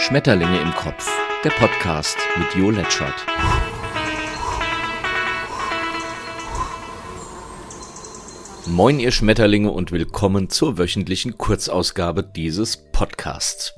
Schmetterlinge im Kopf, der Podcast mit Jo Letschert. Moin ihr Schmetterlinge und willkommen zur wöchentlichen Kurzausgabe dieses Podcasts.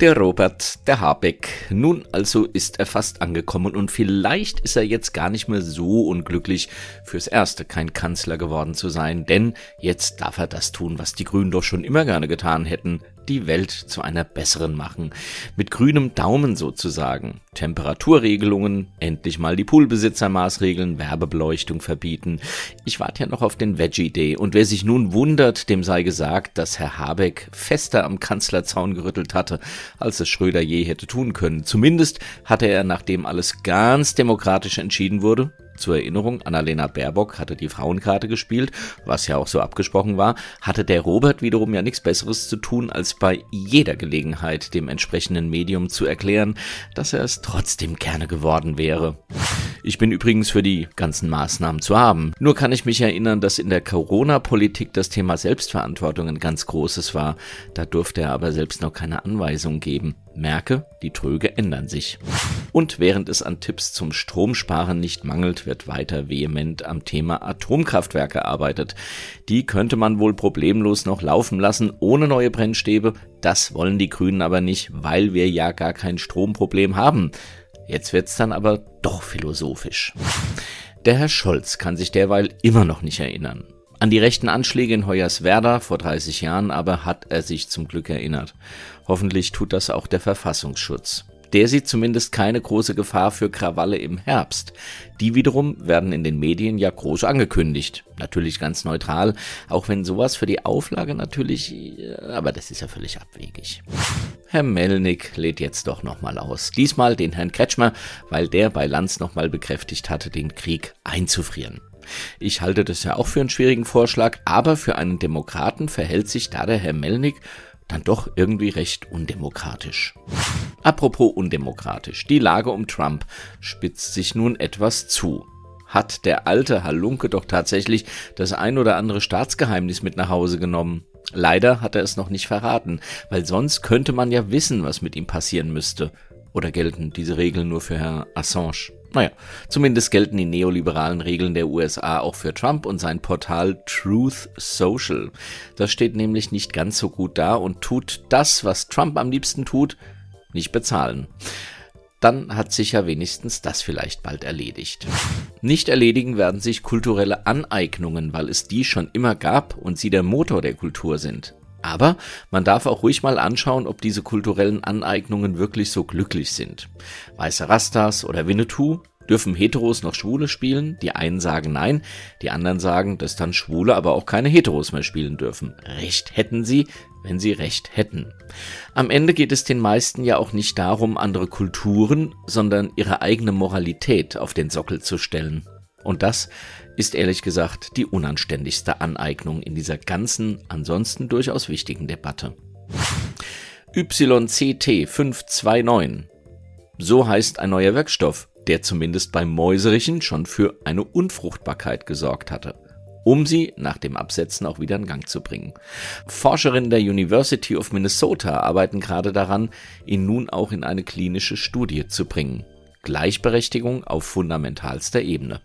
Der Robert, der Habeck, nun also ist er fast angekommen und vielleicht ist er jetzt gar nicht mehr so unglücklich, fürs Erste kein Kanzler geworden zu sein, denn jetzt darf er das tun, was die Grünen doch schon immer gerne getan hätten, die Welt zu einer besseren machen. Mit grünem Daumen sozusagen. Temperaturregelungen, endlich mal die Poolbesitzer Maßregeln, Werbebeleuchtung verbieten. Ich warte ja noch auf den Veggie Day und wer sich nun wundert, dem sei gesagt, dass Herr Habeck fester am Kanzlerzaun gerüttelt hatte, als es Schröder je hätte tun können. Zumindest hatte er, nachdem alles ganz demokratisch entschieden wurde, zur Erinnerung, Annalena Baerbock hatte die Frauenkarte gespielt, was ja auch so abgesprochen war, hatte der Robert wiederum ja nichts Besseres zu tun, als bei jeder Gelegenheit dem entsprechenden Medium zu erklären, dass er es trotzdem gerne geworden wäre. Ich bin übrigens für die ganzen Maßnahmen zu haben. Nur kann ich mich erinnern, dass in der Corona-Politik das Thema Selbstverantwortung ein ganz großes war. Da durfte er aber selbst noch keine Anweisung geben. Merke, die Tröge ändern sich. Und während es an Tipps zum Stromsparen nicht mangelt, wird weiter vehement am Thema Atomkraftwerke gearbeitet. Die könnte man wohl problemlos noch laufen lassen, ohne neue Brennstäbe. Das wollen die Grünen aber nicht, weil wir ja gar kein Stromproblem haben. Jetzt wird's dann aber doch philosophisch. Der Herr Scholz kann sich derweil immer noch nicht erinnern. An die rechten Anschläge in Hoyerswerda vor 30 Jahren aber hat er sich zum Glück erinnert. Hoffentlich tut das auch der Verfassungsschutz. Der sieht zumindest keine große Gefahr für Krawalle im Herbst. Die wiederum werden in den Medien ja groß angekündigt. Natürlich ganz neutral, auch wenn sowas für die Auflage natürlich, äh, aber das ist ja völlig abwegig. Herr Melnick lädt jetzt doch nochmal aus. Diesmal den Herrn Kretschmer, weil der bei Lanz nochmal bekräftigt hatte, den Krieg einzufrieren. Ich halte das ja auch für einen schwierigen Vorschlag, aber für einen Demokraten verhält sich da der Herr Melnick dann doch irgendwie recht undemokratisch. Apropos undemokratisch, die Lage um Trump spitzt sich nun etwas zu. Hat der alte Halunke doch tatsächlich das ein oder andere Staatsgeheimnis mit nach Hause genommen? Leider hat er es noch nicht verraten, weil sonst könnte man ja wissen, was mit ihm passieren müsste. Oder gelten diese Regeln nur für Herrn Assange? Naja, zumindest gelten die neoliberalen Regeln der USA auch für Trump und sein Portal Truth Social. Das steht nämlich nicht ganz so gut da und tut das, was Trump am liebsten tut, nicht bezahlen. Dann hat sich ja wenigstens das vielleicht bald erledigt. Nicht erledigen werden sich kulturelle Aneignungen, weil es die schon immer gab und sie der Motor der Kultur sind. Aber man darf auch ruhig mal anschauen, ob diese kulturellen Aneignungen wirklich so glücklich sind. Weiße Rastas oder Winnetou Dürfen Heteros noch Schwule spielen? Die einen sagen nein, die anderen sagen, dass dann Schwule aber auch keine Heteros mehr spielen dürfen. Recht hätten sie, wenn sie recht hätten. Am Ende geht es den meisten ja auch nicht darum, andere Kulturen, sondern ihre eigene Moralität auf den Sockel zu stellen. Und das ist ehrlich gesagt die unanständigste Aneignung in dieser ganzen, ansonsten durchaus wichtigen Debatte. YCT 529. So heißt ein neuer Wirkstoff, der zumindest beim Mäuserichen schon für eine Unfruchtbarkeit gesorgt hatte um sie nach dem Absetzen auch wieder in Gang zu bringen. Forscherinnen der University of Minnesota arbeiten gerade daran, ihn nun auch in eine klinische Studie zu bringen. Gleichberechtigung auf fundamentalster Ebene.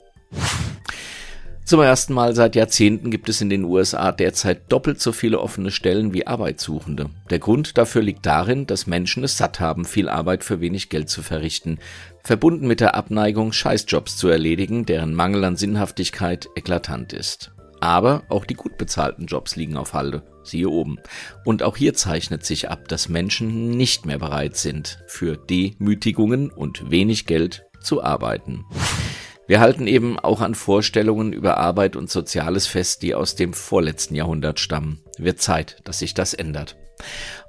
Zum ersten Mal seit Jahrzehnten gibt es in den USA derzeit doppelt so viele offene Stellen wie Arbeitssuchende. Der Grund dafür liegt darin, dass Menschen es satt haben, viel Arbeit für wenig Geld zu verrichten, verbunden mit der Abneigung, Scheißjobs zu erledigen, deren Mangel an Sinnhaftigkeit eklatant ist. Aber auch die gut bezahlten Jobs liegen auf Halde, siehe oben. Und auch hier zeichnet sich ab, dass Menschen nicht mehr bereit sind, für Demütigungen und wenig Geld zu arbeiten. Wir halten eben auch an Vorstellungen über Arbeit und Soziales fest, die aus dem vorletzten Jahrhundert stammen. Wird Zeit, dass sich das ändert.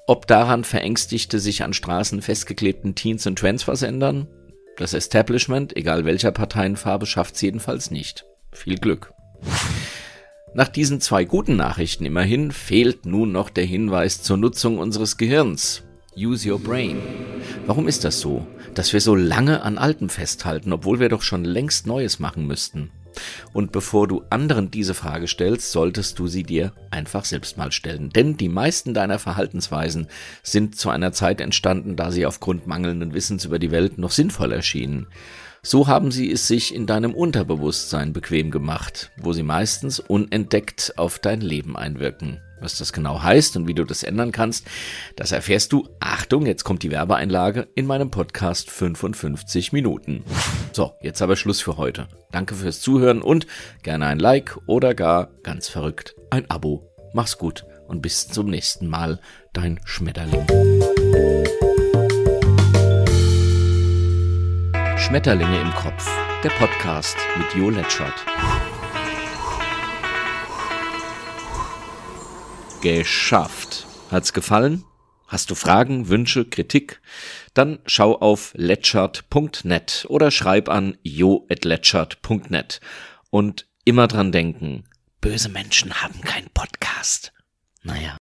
Ob daran verängstigte, sich an Straßen festgeklebten Teens und Trends was ändern? Das Establishment, egal welcher Parteienfarbe, schafft's jedenfalls nicht. Viel Glück. Nach diesen zwei guten Nachrichten immerhin fehlt nun noch der Hinweis zur Nutzung unseres Gehirns. Use your brain. Warum ist das so, dass wir so lange an Altem festhalten, obwohl wir doch schon längst Neues machen müssten? Und bevor du anderen diese Frage stellst, solltest du sie dir einfach selbst mal stellen. Denn die meisten deiner Verhaltensweisen sind zu einer Zeit entstanden, da sie aufgrund mangelnden Wissens über die Welt noch sinnvoll erschienen. So haben sie es sich in deinem Unterbewusstsein bequem gemacht, wo sie meistens unentdeckt auf dein Leben einwirken. Was das genau heißt und wie du das ändern kannst, das erfährst du, Achtung, jetzt kommt die Werbeeinlage, in meinem Podcast 55 Minuten. So, jetzt aber Schluss für heute. Danke fürs Zuhören und gerne ein Like oder gar, ganz verrückt, ein Abo. Mach's gut und bis zum nächsten Mal, dein Schmetterling. Schmetterlinge im Kopf, der Podcast mit Jo Letschert. Geschafft. Hat's gefallen? Hast du Fragen, Wünsche, Kritik? Dann schau auf letschert.net oder schreib an jo.letschert.net. Und immer dran denken, böse Menschen haben keinen Podcast. Naja.